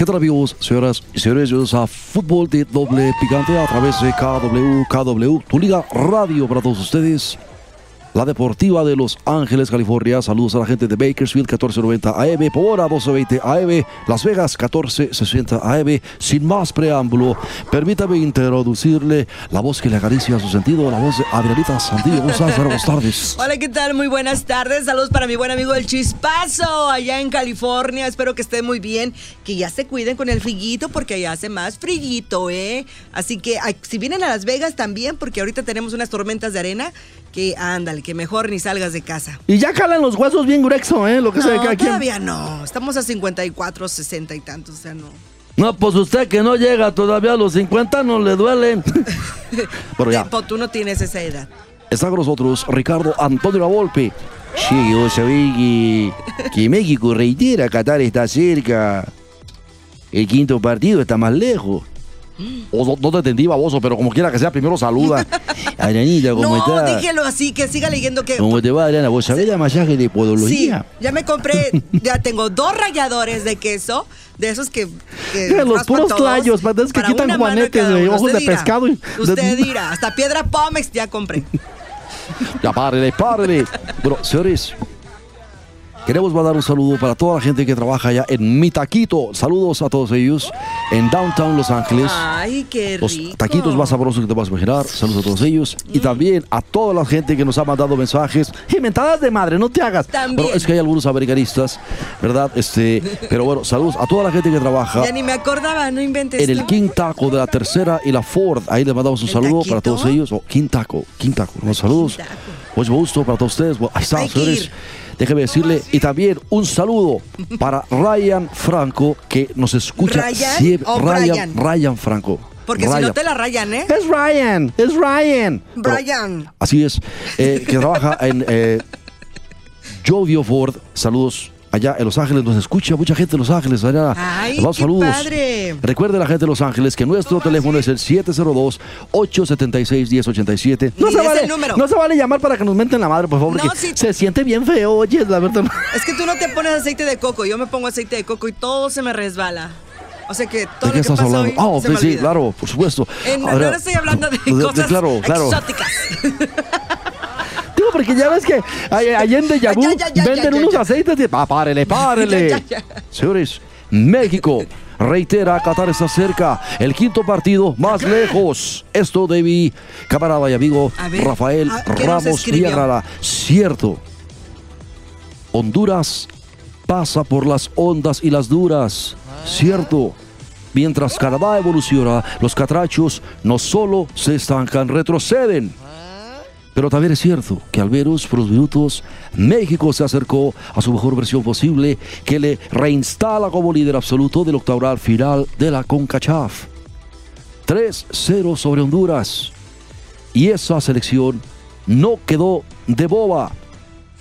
¿Qué tal amigos, señoras y señores? A Fútbol de Doble Picante a través de KW, KW, tu liga radio para todos ustedes. La Deportiva de Los Ángeles, California. Saludos a la gente de Bakersfield, 1490 AM, Pomora, 1220 AM, Las Vegas, 1460 AM. Sin más preámbulo, permítame introducirle la voz que le acaricia su sentido, la voz de Adrianita Sandillo. Buenas tardes. Hola, ¿qué tal? Muy buenas tardes. Saludos para mi buen amigo El Chispazo, allá en California. Espero que estén muy bien, que ya se cuiden con el frillito, porque allá hace más frillito, ¿eh? Así que si vienen a Las Vegas también, porque ahorita tenemos unas tormentas de arena, que ándale, que mejor ni salgas de casa. Y ya calan los huesos bien grueso, ¿eh? Lo que No, sea de cada quien. todavía no. Estamos a 54, 60 y tantos, o sea, no. No, pues usted que no llega todavía a los 50 no le duelen. Pero ya, Tipo, tú no tienes esa edad. está con nosotros Ricardo Antonio Lavolpe. Sí, vos sabés que, que México reitera, Qatar está cerca. El quinto partido está más lejos. Oso, no te entendí, baboso, pero como quiera que sea, primero saluda. Adrianita, ¿cómo no, estás? déjelo así, que siga leyendo que... ¿Cómo te va, Adriana? ¿Vos sabés la masaje de Sí, podología? ya me compré, ya tengo dos ralladores de queso, de esos que... que Eh, los puros tlayos, esos que quitan juanetes, uno. ojos Usted de dirá, pescado y- Usted dirá, hasta piedra Pómex ya compré. Ya párele, párele. Bueno, señores, queremos mandar un saludo para toda la gente que trabaja allá en Mi Taquito. Saludos a todos ellos en Downtown Los Ángeles. Ay, qué rico. Los taquitos más sabrosos que te vas a imaginar. Saludos a todos ellos. Y Mm. también a toda la gente que nos ha mandado mensajes. Y mentadas de madre, no te hagas. También. Pero es que hay algunos americanistas, ¿verdad? Este, pero bueno, saludos a toda la gente que trabaja Ya ni me acordaba, no inventes. en el. King Taco de la tercera y la Ford. Ahí les mandamos un ¿El saludo taquito? para todos ellos. Oh, King Taco, King Taco. Saludos. Mucho gusto para todos ustedes. Ahí está, señores. Déjeme decirle, y también un saludo para Ryan Franco, que nos escucha ¿Ryan siempre. o Ryan, Brian? Ryan Franco. Porque si Ryan. no te la rayan, ¿eh? Es Ryan, es Ryan. Pero- Brian. así es, eh, que trabaja en eh, Jovio Ford. Saludos allá en Los Ángeles, nos escucha mucha gente en Los Ángeles. Allá. Ay, qué saludos. padre. Recuerde la gente de Los Ángeles que nuestro teléfono es el 702-876-1087. No se, vale, no se vale llamar para que nos menten la madre, por favor, No, sí. se siente bien feo, oye, la verdad. Es que tú no te pones aceite de coco, yo me pongo aceite de coco y todo se me resbala. O sea que todo ¿De qué lo que estás pasa hablando? Ah, se sí, me sí, olvida. claro, por supuesto. No, Ahora, no estoy hablando de, de- de- cosas claro, claro. exóticas. Porque ya ves que allá en venden unos aceites de... Ah, párele, párele. Señores, México reitera, Qatar está cerca. El quinto partido más lejos. Esto de mi camarada y amigo ver, Rafael ah, ¿qué nos Ramos? Villarreal. Cierto. Honduras pasa por las ondas y las duras. Cierto. Mientras Canadá evoluciona, los catrachos no solo se estancan, retroceden. Pero también es cierto que al veros por los minutos, México se acercó a su mejor versión posible, que le reinstala como líder absoluto del octagonal final de la CONCACHAF. 3-0 sobre Honduras. Y esa selección no quedó de boba.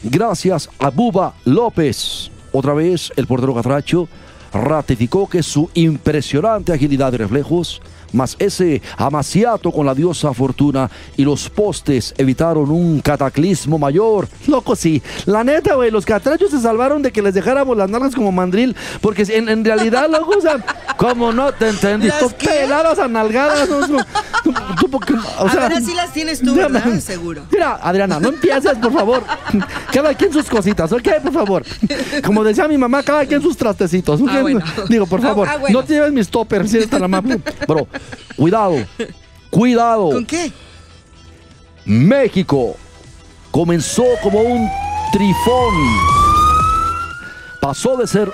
Gracias a Buba López. Otra vez el portero catracho ratificó que su impresionante agilidad y reflejos, más ese amaciato con la diosa fortuna y los postes evitaron un cataclismo mayor. Loco, sí. La neta, güey, los catrachos se salvaron de que les dejáramos las nalgas como mandril, porque en, en realidad, loco, o sea, como no te entendí, ¿Las tú peladas a nalgadas, no, no, tú- porque- o a sea, ver, así las tienes tú, ¿verdad? man. Seguro. Mira, Adriana, no empieces, por favor. Cada quien sus cositas, ¿ok? Por favor. Como decía mi mamá, cada quien sus trastecitos. ¿ok? Ah, bueno. Digo, por Ah, favor, ah, bueno. no te lleves mis toppers, si tan amable. Pero, cuidado, cuidado. ¿Con qué? México comenzó como un trifón. Pasó de ser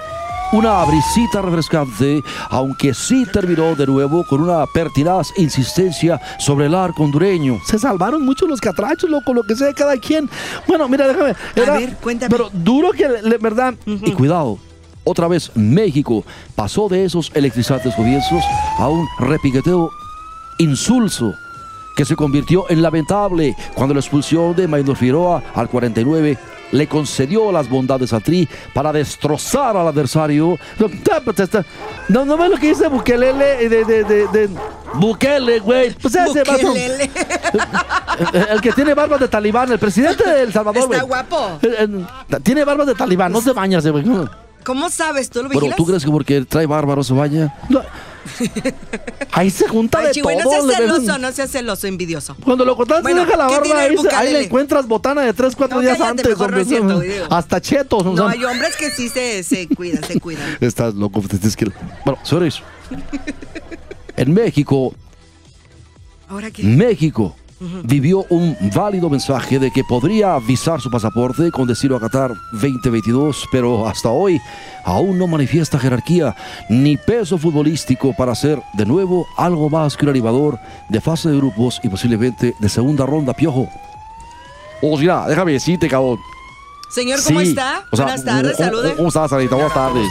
una brisita refrescante, aunque sí terminó de nuevo con una pertinaz insistencia sobre el arco hondureño. Se salvaron mucho los catrachos, loco, lo que sea de cada quien. Bueno, mira, déjame. Era, ver, cuéntame. Pero duro que, le- ¿verdad? Y cuidado. Otra vez México pasó de esos electrizantes comienzos a un repiqueteo insulso que se convirtió en lamentable cuando la expulsión de Maynor Figueroa al 49 le concedió las bondades a Tri para destrozar al adversario. No, no, no ves lo que dice Bukelele de, de, de, de Bukele, güey. Pues ese vato, el, que tiene barbas de talibán, el presidente de El Salvador, Está guapo. Eh, eh, Tiene barbas de talibán, no se baña ese güey. ¿Cómo sabes? ¿Tú lo vigilas? ¿tú crees que porque trae bárbaro se baña? No. Ahí se junta Ay, de Chihuahua, todo. no seas celoso, no seas celoso, envidioso. Cuando lo cortas, Bueno, deja la ¿qué barba, ahí, ahí le encuentras botana de 3, 4 No, días cállate, antes. hasta chetos. No, hay hombres que sí se, se cuidan, se cuidan. Estás loco. Bueno, señores. en México, Ahora que... México vivió un válido mensaje de que podría visar su pasaporte con destino a Qatar 2022, pero hasta hoy aún no manifiesta jerarquía ni peso futbolístico para ser de nuevo algo más que un animador de fase de grupos y posiblemente de segunda ronda, piojo. O sea, déjame decirte, cabrón. Señor, ¿cómo Sí, está? o sea, Buenas tardes, ¿cómo- salude. ¿Cómo estás, Anita? Buenas tardes.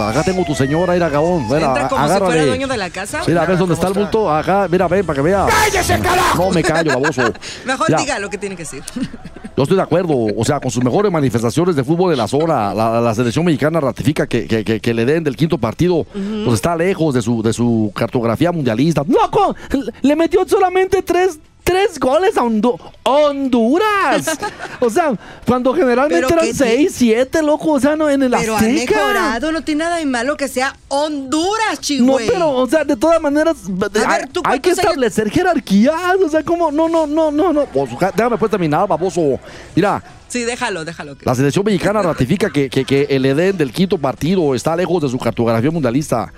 Acá tengo tu señora, mira, cabón. Mira, Entra como si agárrale. fuera dueño de la casa. Mira, ves dónde está el bulto. Acá, mira, ven para que vea. ¡Cállese, carajo! No me callo, baboso. Mejor Ya, diga lo que tiene que decir. Yo estoy de acuerdo. O sea, con sus mejores manifestaciones de fútbol de la zona, la, la selección mexicana ratifica que, que- que- que le den del quinto partido. Pues está lejos de su, de su cartografía mundialista. ¡Loco! Le metió solamente tres. Tres goles a Hondu- Honduras. O sea, cuando generalmente Pero eran seis, siete, loco. O sea, no, en el Pero Azteca. mejorado, no tiene nada de malo que sea Honduras, No, Chihuahua. pero, o sea, de todas maneras, hay, ver, ¿tú hay que años- establecer jerarquías. O sea, como, no, no, no, no, no. Pues, ja- déjame pues terminar, baboso. Mira, Sí, déjalo, déjalo. la selección mexicana ratifica que, que, que el Edén del quinto partido está lejos de su cartografía mundialista.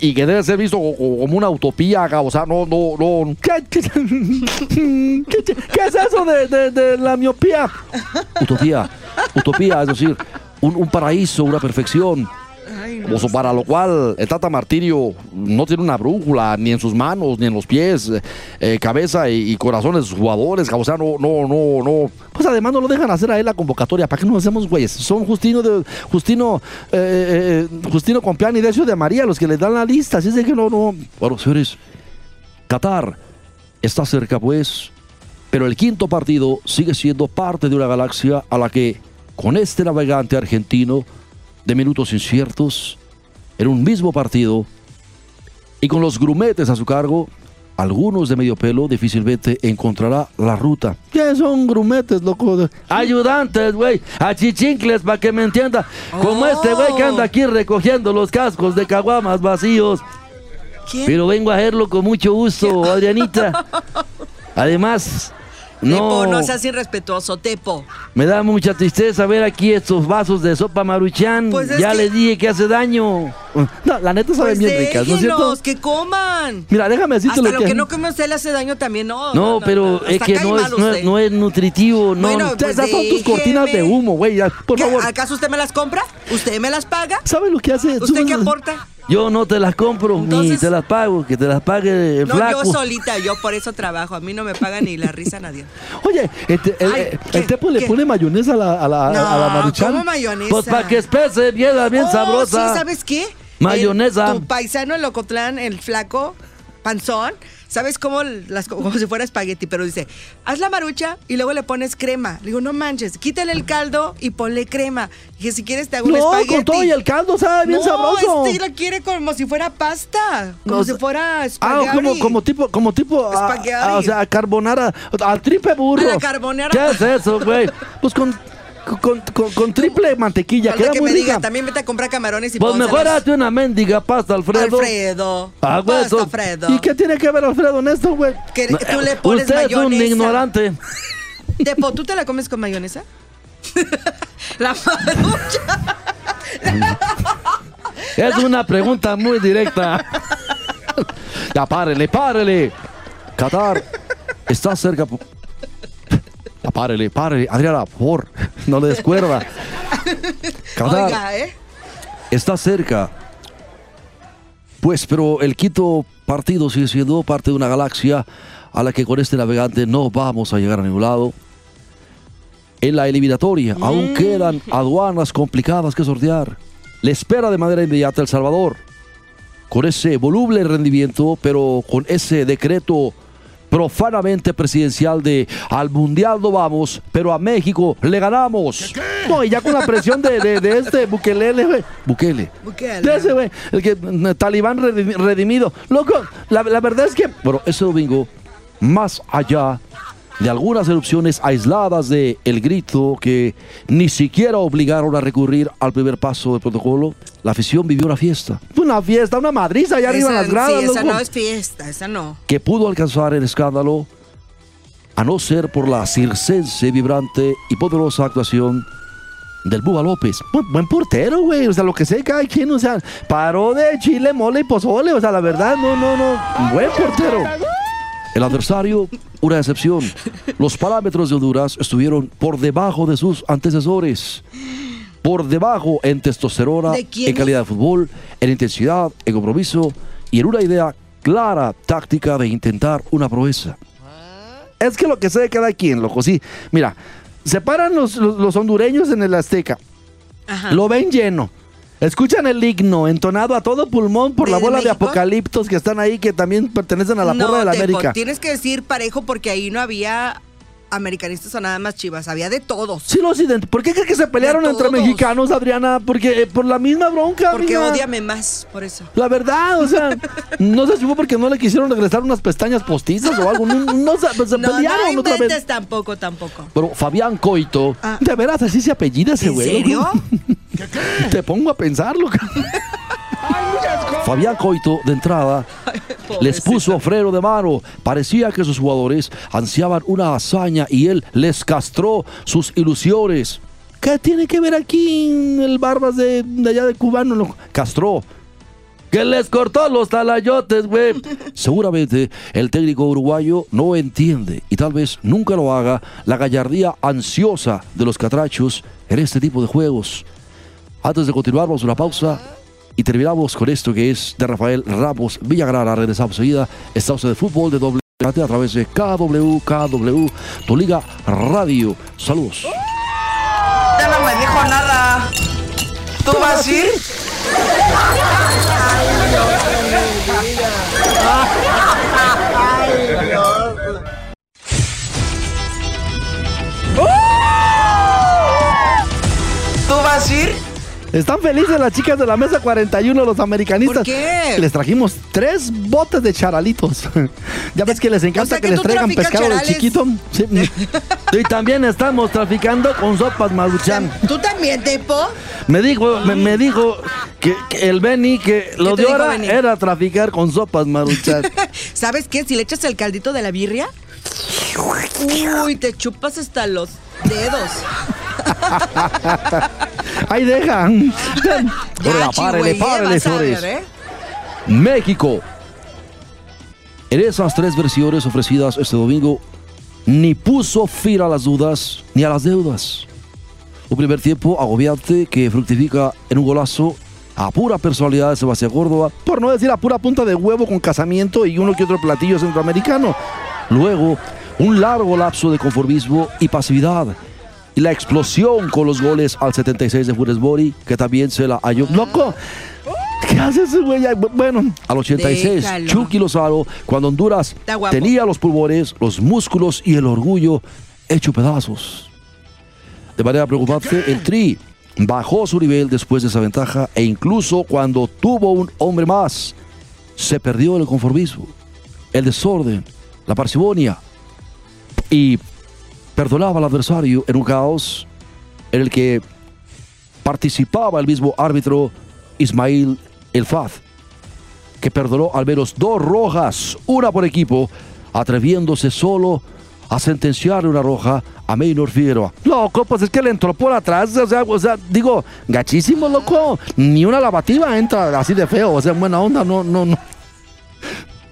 Y, que debe ser visto co- co- como una utopía, o sea, no, no, no. ¿Qué, qué- qué- qué es eso de, de- de la miopía? Utopía, utopía, es decir, un, un paraíso, una perfección. Ay, no. O sea, para lo cual el Tata Martirio no tiene una brújula ni en sus manos ni en los pies, eh, eh, cabeza y, y jugadores. O sea, no, no, no, no. Pues además no lo dejan hacer a él la convocatoria. ¿Para qué nos hacemos güeyes? Son Justino de Justino, eh, eh, Justino Compián y Decio de María los que le dan la lista. Así es de que no, no. Bueno, señores, Qatar está cerca, pues. Pero el quinto partido sigue siendo parte de una galaxia a la que, con este navegante argentino de minutos inciertos, en un mismo partido, y con los grumetes a su cargo, algunos de medio pelo difícilmente encontrará la ruta. ¿Qué son grumetes, loco? Ayudantes, güey, achichincles, para que me entienda. Como Oh. este güey que anda aquí recogiendo los cascos de caguamas vacíos. ¿Quién? Pero vengo a hacerlo con mucho gusto, Adrianita. Además, Tepo, no, no seas irrespetuoso, Tepo. me da mucha tristeza ver aquí estos vasos de sopa maruchan. Pues es ya que- les dije que hace daño. No, la neta saben Pues bien ricas, ¿no es cierto? que coman. Mira, déjame decirte Hasta lo que... que no come usted le hace daño también, no. No, pero es que no es, no, no es nutritivo, no. Bueno, no. pues Esas son tus cortinas de humo, güey. Por ¿Qué, favor. ¿Acaso usted me las compra? ¿Usted me las paga? ¿Sabes lo que hace? ¿Usted qué aporta? Yo no te las compro, ni te las pago, que te las pague el No, flaco. yo solita, yo por eso trabajo. A mí no me paga ni la risa nadie. Oye, este, el, Ay, el- ¿qué? el Tepo le pone mayonesa a la, a la, a la maruchan. ¿cómo mayonesa? Pues para que espese, bien, bien Oh, sabrosa. Sí, ¿sabes qué? Mayonesa. El- tu paisano el Locotlán, el flaco, panzón, ¿sabes cómo? Las, como si fuera espagueti, pero dice, haz la marucha y luego le pones crema. Le digo, no manches, quítale el caldo y ponle crema. Dije, si quieres te hago un No, espagueti. con todo y el caldo, sabe bien no, sabroso. este la quiere como si fuera pasta, como No, si fuera Ah, espagueti. como, como tipo, como tipo, ah, ah, o sea, carbonara, al triple burro. A la carbonara. ¿Qué es eso, güey? Pues con, con, con, con triple mantequilla, Falta queda que muy me diga, rica. también vete a comprar camarones y Pues mejor hazte una mendiga pasta, Alfredo. Alfredo. Ah, güey, Pasta, Alfredo. ¿Y qué tiene que ver Alfredo en esto, güey? Que tú le pones Usted es un mayonesa. ignorante. Tepo, ¿tú te la comes con mayonesa? la marucha. Es una pregunta muy directa. ya, párele, párele. Qatar está cerca. Ya, párele, párele. Adriana, por favor, no le descuerda. Oiga, ¿eh? está cerca. Pues, pero el quinto partido sigue siendo parte de una galaxia a la que con este navegante no vamos a llegar a ningún lado. En la eliminatoria aún quedan aduanas complicadas que sortear. Le espera de manera inmediata El Salvador. Con ese voluble rendimiento, pero con ese decreto profanamente presidencial de al mundial no vamos, pero a México le ganamos. No, y ya con la presión de, de- de este Bukele, güey. Bukele. Bukele. De ese, güey. El que mm, talibán redimi- redimido. Loco, la, la verdad es que, bueno, ese domingo, más allá de algunas erupciones aisladas de El Grito que ni siquiera obligaron a recurrir al primer paso del protocolo, la afición vivió una fiesta. Una fiesta, una madriza allá arriba en las gradas. Sí, esa loco, no es fiesta, esa no. que pudo alcanzar el escándalo a no ser por la circense, vibrante y poderosa actuación del Buba López. Buen, buen portero, güey. O sea, lo que sé cada quien, o sea, paró de chile, mole y pozole. O sea, la verdad, no, no, no. Buen portero. El adversario, una excepción. Los parámetros de Honduras estuvieron por debajo de sus antecesores. Por debajo en testosterona, ¿De quién en calidad de fútbol, en intensidad, en compromiso y en una idea clara, táctica de intentar una proeza. Es que lo que sé de cada quien, loco, sí. Mira, se paran los, los- los hondureños en el Azteca, Ajá. lo ven lleno. Escuchan el himno entonado a todo pulmón por ¿De- la bola de apocaliptos que están ahí, que también pertenecen a la no, porra de la América. Tienes que decir parejo porque ahí no había americanistas o nada más chivas, había de todos. Sí, los ¿Por qué crees que se pelearon entre mexicanos, Adriana? Porque eh, por la misma bronca. Porque mija. odiame más, por eso. La verdad, o sea, no si fue porque no le quisieron regresar unas pestañas postizas o algo. No, no se, se No, pelearon no otra vez. tampoco, tampoco. Pero Fabián Coito, Ah. de veras así se apellida ese ¿En güey. serio? Te pongo a pensarlo. Fabián Coito, de entrada, les puso freno de mano. Parecía que sus jugadores ansiaban una hazaña y él les castró sus ilusiones. ¿Qué tiene que ver aquí el Barbas de, de allá de cubano? Lo castró. Que les cortó los talayotes, güey. Seguramente el técnico uruguayo no entiende y tal vez nunca lo haga la gallardía ansiosa de los catrachos en este tipo de juegos. Antes de continuar, vamos a una pausa y terminamos con esto que es de Rafael Ramos Villagrana. Regresamos enseguida. Está usted de fútbol de doble a través de KW, KW, tu liga radio. Saludos. Ya no me dijo nada. ¿Tú vas a ir? ¿Tú vas a ir? Están felices las chicas de la mesa 41, los americanistas. ¿Por qué? Les trajimos tres botes de charalitos. ya ves que les encanta O sea que, que les traigan pescado de charales. chiquito. Sí. y también estamos traficando con sopas maruchan. ¿Tú también, Tepo? Me dijo, me, me dijo que, que el Benny que lo de ahora era traficar con sopas maruchan. ¿Sabes qué? Si le echas el caldito de la birria, uy, te chupas hasta los dedos. Ahí dejan. Órale, párele, párele, señores. ¿eh? México. En esas tres versiones ofrecidas este domingo, ni puso fin a las dudas ni a las deudas. Un primer tiempo agobiante que fructifica en un golazo a pura personalidad de Sebastián Córdoba, por no decir a pura punta de huevo con casamiento y uno que otro platillo centroamericano. Luego, un largo lapso de conformismo y pasividad. Y la explosión con los goles al 76 de Funes Mori, que también se la halló. ¡Loco! ¿Qué hace ese güey? Bueno, al 86, Déjalo. Chucky Lozano, cuando Honduras tenía los pulmones, los músculos y el orgullo hecho pedazos. De manera preocupante, el Tri bajó su nivel después de esa ventaja e incluso cuando tuvo un hombre más, se perdió el conformismo, el desorden, la parsimonia y perdonaba al adversario en un caos en el que participaba el mismo árbitro Ismail El Faz, que perdonó al menos dos rojas, una por equipo, atreviéndose solo a sentenciarle una roja a Maynor Figueroa. Loco, pues es que le entró por atrás, o sea, o sea, digo, gachísimo, loco. Ni una lavativa entra así de feo, o sea, en buena onda, no, no, no.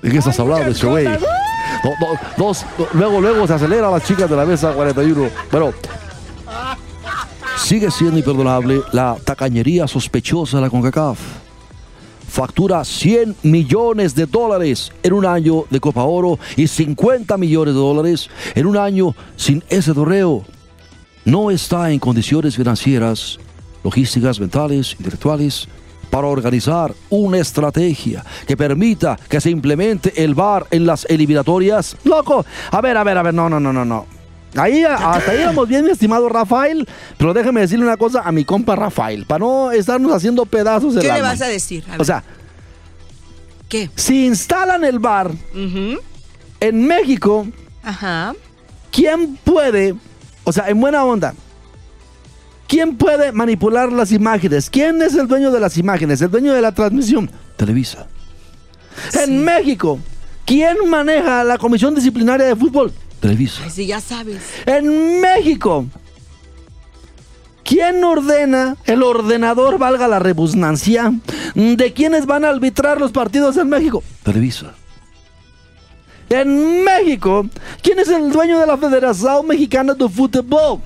¿De qué estás hablando, ese güey? Do- do- dos, do- luego, luego se acelera las chicas de la mesa 41. Bueno, sigue siendo imperdonable la tacañería sospechosa de la CONCACAF. Factura 100 millones de dólares en un año de Copa Oro y 50 millones de dólares en un año sin ese torneo. No está en condiciones financieras, logísticas, mentales, intelectuales para organizar una estrategia que permita que se implemente el VAR en las eliminatorias. Loco, a ver, a ver, a ver, no, no, no, no, no. Ahí, hasta ahí vamos bien, mi estimado Rafael, pero déjeme decirle una cosa a mi compa Rafael, para no estarnos haciendo pedazos de ¿Qué le vas a decir? A O sea, ¿qué? si instalan el VAR Ujú. en México, Ajá. ¿quién puede, o sea, en buena onda, quién puede manipular las imágenes? ¿Quién es el dueño de las imágenes? ¿El dueño de la transmisión? Televisa. En México, ¿quién maneja la comisión disciplinaria de fútbol? Televisa. Ay, sí, ya sabes. En México, ¿quién ordena el ordenador, valga la rebusnancia, de quiénes van a arbitrar los partidos en México? Televisa. En México, ¿quién es el dueño de la Federación Mexicana de Fútbol?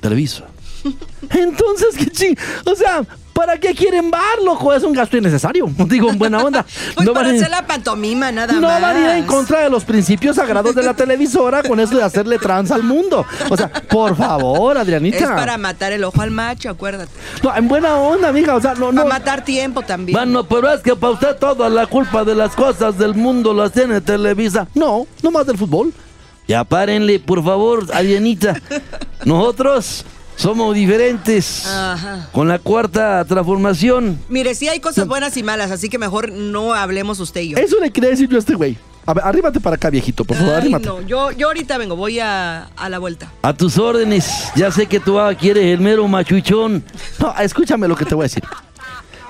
Televisa. Entonces, ¿qué ching? O sea, ¿para qué quieren bar, loco? Es un gasto innecesario. Digo, en buena onda. Pues no para van hacer la pantomima, nada no más. van a ir en contra de los principios sagrados de la televisora con eso de hacerle trans al mundo. O sea, por favor, Adrianita. Es para matar el ojo al macho, acuérdate. No, en buena onda, mija. O sea, no, Para no. matar tiempo también. Bueno, pero es que para usted toda la culpa de las cosas del mundo las tiene Televisa. No, no más del fútbol. Ya párenle, por favor, Adrianita. Nosotros somos diferentes. Ajá. Con la cuarta transformación. Mire, sí hay cosas buenas y malas, así que mejor no hablemos usted y yo. Eso le quería decir yo a este güey. A ver, arrímate para acá, viejito, por favor, Ay, arrímate. no, yo, yo ahorita vengo, voy a, a la vuelta. A tus órdenes. Ya sé que tú ah, quieres el mero machuchón. No, escúchame lo que te voy a decir.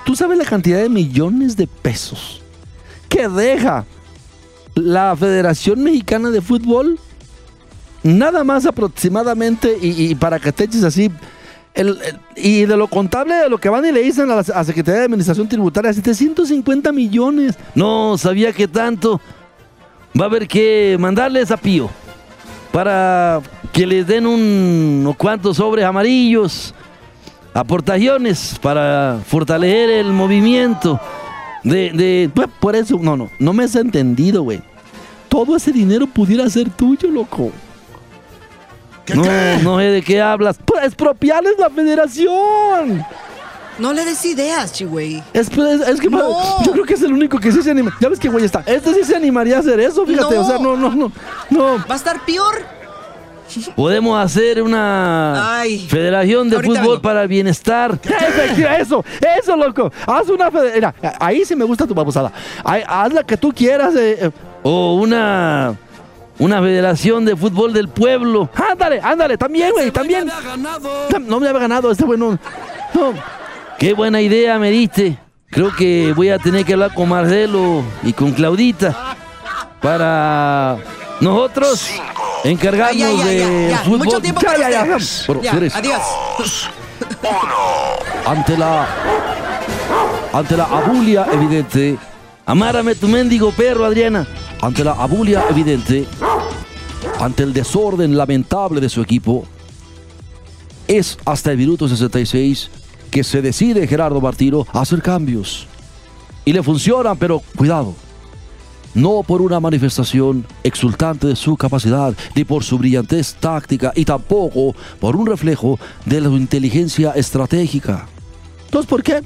¿Tú sabes la cantidad de millones de pesos que deja la Federación Mexicana de Fútbol? Nada más aproximadamente, y, y para que te eches así, el- y de lo contable, de lo que van y le dicen a la, Secretaría de Administración Tributaria, 750 millones. No sabía que tanto. Va a haber que mandarles a Pío para que les den un- unos cuantos sobres amarillos, aportaciones para fortalecer el movimiento. De, de- pues, por eso, no, no, no me has entendido, güey. Todo ese dinero pudiera ser tuyo, loco. No, no sé de qué hablas. Expropiarles la federación. No le des ideas, Chihuey. Es, es- es que No. yo creo que es el único que sí se anima. Ya ves que güey está. Este sí se animaría a hacer eso, fíjate. No. O sea, no, no, no. No. Va a estar peor. Podemos hacer una Ay. federación de Ahorita fútbol vengo. para el bienestar. Eso, eso, loco. Haz una federación. Ahí sí me gusta tu babosada. Haz la que tú quieras. eh, eh. O una. Una federación de fútbol del pueblo. Ándale, ándale, también, güey, también. Tam- No me había ganado este güey, no. Qué buena idea me diste. Creo que voy a tener que hablar con Marcelo y con Claudita para nosotros encargarnos Ay, ya, ya, ya, de fútbol. Mucho tiempo para. Bueno, adiós. ante la ante la abulia evidente, amárame tu mendigo perro, Adriana. Ante la abulia evidente, ante el desorden lamentable de su equipo, es hasta el minuto 66 que se decide Gerardo Martino a hacer cambios. Y le funcionan, pero cuidado. No por una manifestación exultante de su capacidad, ni por su brillantez táctica, y tampoco por un reflejo de su inteligencia estratégica. Entonces, ¿por qué?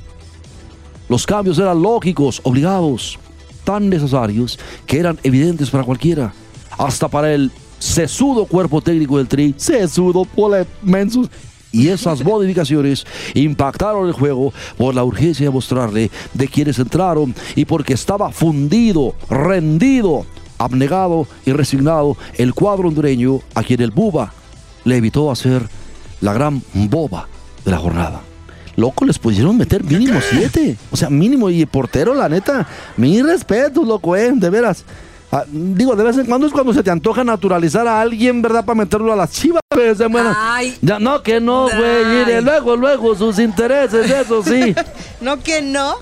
Los cambios eran lógicos, obligados, tan necesarios que eran evidentes para cualquiera, hasta para el sesudo cuerpo técnico del Tri, sesudo, pole, mensus. Y esas modificaciones impactaron el juego por la urgencia de mostrarle de quienes entraron y porque estaba fundido, rendido, abnegado y resignado el cuadro hondureño a quien el Buba le evitó hacer la gran boba de la jornada. Loco, les pudieron meter mínimo siete. O sea, mínimo. Y el portero, la neta, mi respeto, loco, eh, de veras. Ah, digo, de vez en cuando es cuando se te antoja naturalizar a alguien, ¿verdad? Para meterlo a las chivas. eh, bueno. Ya, no, que no, güey. Mire, luego, luego, sus intereses, eso sí. No que no.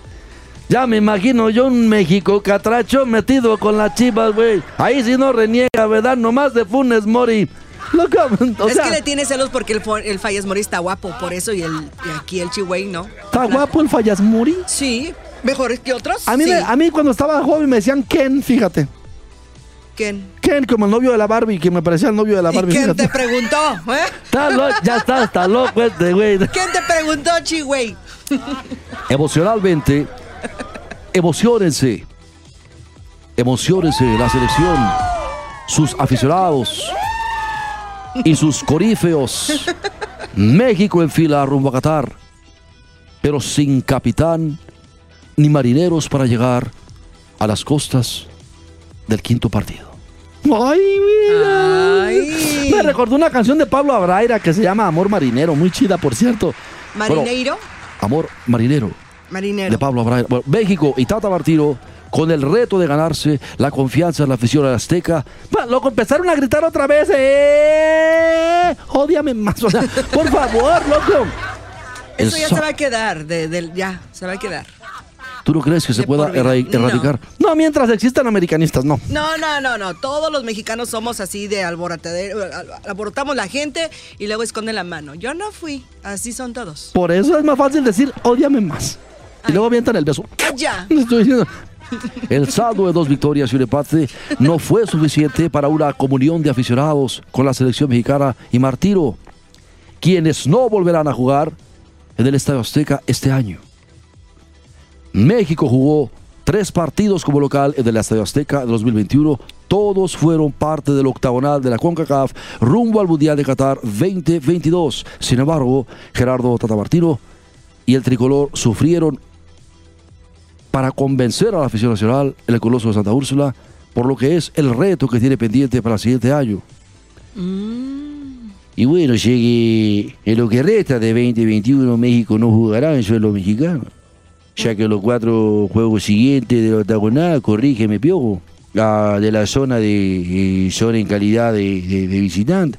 Ya me imagino yo un México catracho metido con las chivas, güey. Ahí sí no reniega, ¿verdad? Nomás de Funes Mori. Loco, o es que le tiene celos porque el, el Fallas Mori está guapo, por eso, y, el, y aquí el Chihuey no. está guapo el Fallas Mori. Sí, mejores que otros. A mí, sí. me- a mí cuando estaba joven me decían Ken, fíjate. ¿Quién? Ken, como el novio de la Barbie, que me parecía el novio de la ¿Y Barbie. quién fíjate. te preguntó? ¿Eh? Está ya está, está loco este güey. ¿Quién te preguntó, Chihuey? Emocionalmente, emocionense. Emocionense la selección, sus aficionados y sus corífeos. México en fila rumbo a Qatar, pero sin capitán ni marineros para llegar a las costas del quinto partido. Ay, mira. Ay. Me recordó una canción de Pablo Abraira que se llama Amor Marinero, muy chida, por cierto. Bueno, Marineiro. Amor Marinero. Marinero. de Pablo Abraira. Bueno, México y Tata Martino con el reto de ganarse la confianza de la afición a la Azteca. Bueno, loco, empezaron a gritar otra vez. ¡Eh! Ódiame más. O sea, por favor, loco. Eso ya so- se va a quedar. De, del- ya, se va a quedar. ¿Tú no crees que se pueda erra- erradicar? No. mientras existan americanistas, no. No, no, no, no. Todos los mexicanos somos así de alborotadero. al- Alborotamos la gente y luego esconden la mano. Yo no fui. Así son todos. Por eso es más fácil decir, ódiame más. Y luego avientan el beso. Ya. Estoy diciendo. El saldo de dos victorias y un empate no fue suficiente para una comunión de aficionados con la selección mexicana y Martiro, quienes no volverán a jugar en el Estadio Azteca este año. México jugó tres partidos como local en el Estadio Azteca de 2021. Todos fueron parte del octagonal de la CONCACAF rumbo al Mundial de Qatar 2022. Sin embargo, Gerardo Tata Martino y el tricolor sufrieron para convencer a la afición nacional en el Coloso de Santa Úrsula por lo que es el reto que tiene pendiente para el siguiente año. Y bueno, llegue en lo que resta de 2021, México no jugará en suelo mexicano, ya que los cuatro juegos siguientes de la octagonal, corrígeme, piojo, de la zona de eh, son en calidad de, visitante,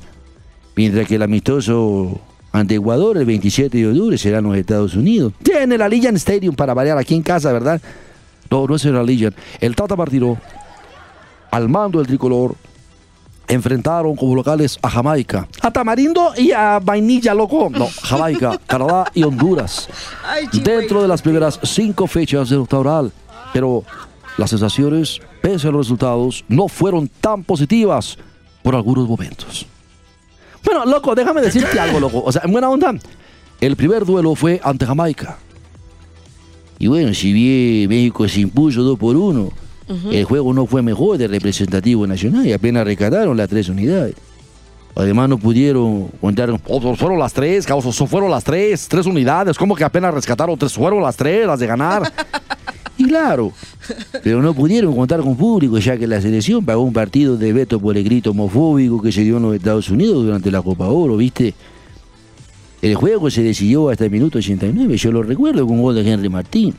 mientras que el amistoso ante Ecuador el 27 de octubre será en los Estados Unidos. Tiene la Legion Stadium para variar aquí en casa, ¿verdad? No, no es en la Legion. El Tata Martino, al mando del tricolor, enfrentaron como locales a Jamaica, a Tamarindo y a Vainilla, loco. No, Jamaica, Canadá y Honduras. Dentro de las primeras cinco fechas del octagonal. Pero las sensaciones, pese a los resultados, no fueron tan positivas por algunos momentos. Bueno, loco, déjame decirte algo, loco. O sea, en buena onda, el primer duelo fue ante Jamaica. Y bueno, si bien México se impuso 2 por 1, el juego no fue mejor de representativo nacional y apenas rescataron las tres unidades. Además no pudieron contar, oh, fueron las tres, so- fueron las tres, tres unidades, como que apenas rescataron tres, fueron las tres, las de ganar. Y claro, pero no pudieron contar con público, ya que la selección pagó un partido de veto por el grito homofóbico que se dio en los Estados Unidos durante la Copa Oro, ¿viste? El juego se decidió hasta el minuto 89, yo lo recuerdo con gol de Henry Martín,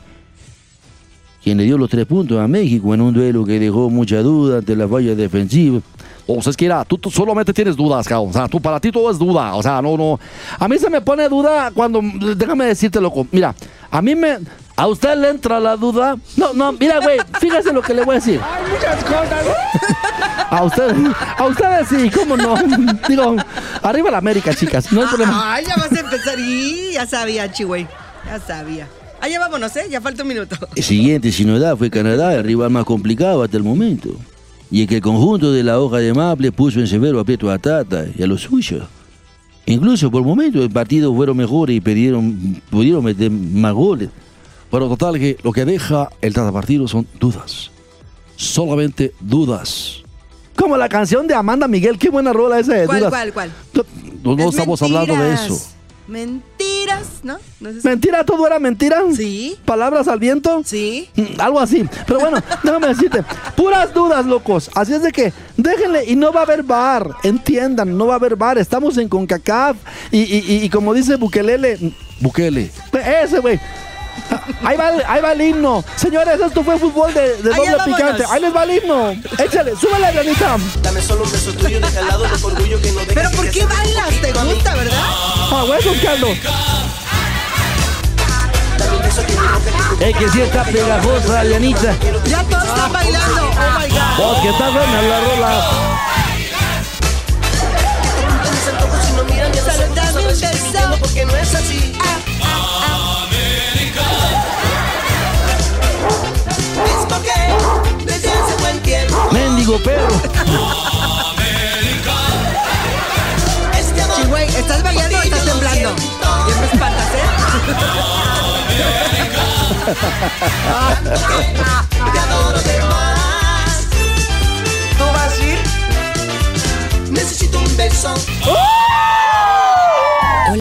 quien le dio los tres puntos a México en un duelo que dejó mucha duda ante la falla defensiva. O sea, es que era, tú, tú solamente tienes dudas, cabrón. O sea, tú, para ti todo es duda. O sea, no, no. A mí se me pone duda cuando, déjame decirte, loco. Mira, a mí me, a usted le entra la duda. No, no, mira, güey, fíjese lo que le voy a decir. Hay muchas cosas. A usted, a ustedes sí, cómo no. Digo, arriba la América, chicas, no hay problema. Ay, ya vas a empezar. Y ya sabía, Chihuey. Ya sabía. Allá vámonos, ¿eh? Ya falta un minuto. El siguiente sin novedad fue Canadá, el rival más complicado hasta el momento. Y el que el conjunto de la hoja de Maple puso en severo aprieto a Tata y a los suyos. Incluso por momentos el partido fueron mejores y pudieron, pudieron meter más goles. Pero total que lo que deja el Tata partido son dudas. Solamente dudas. Como la canción de Amanda Miguel, qué buena rola esa de ¿Cuál, dudas. cuál, cuál? No, no Es estamos hablando de eso. Mentiras, ¿no? ¿No es eso? ¿Mentira? ¿Todo era mentira? Sí. ¿Palabras al viento? Sí. Mm, Algo así. Pero bueno, déjame decirte, puras dudas, locos. Así es de que déjenle y no va a haber bar. Entiendan, no va a haber bar. Estamos en CONCACAF y, y, y- y como dice Bukelele, Bukele, ese güey. Ahí va, el- ahí va el himno. Señores, esto fue fútbol de, doble vámonos. picante. Ahí les va el himno. Échale, súbele, Dianita. Dame solo un beso tuyo, deja al lado de orgullo que no deja Pero ¿por qué bailas? ¿Te gusta, verdad? Es que sí está pegajosa, Dianita. Ya todos están bailando. Oh my God. Vos que está buena la rola. un beso. porque no es así. Mendigo perro. Chihuey, ¿estás bailando o estás temblando? Me espantas, ¿eh? te adoro de más. ¿Tú vas a ir? Necesito un beso. ¡Oh!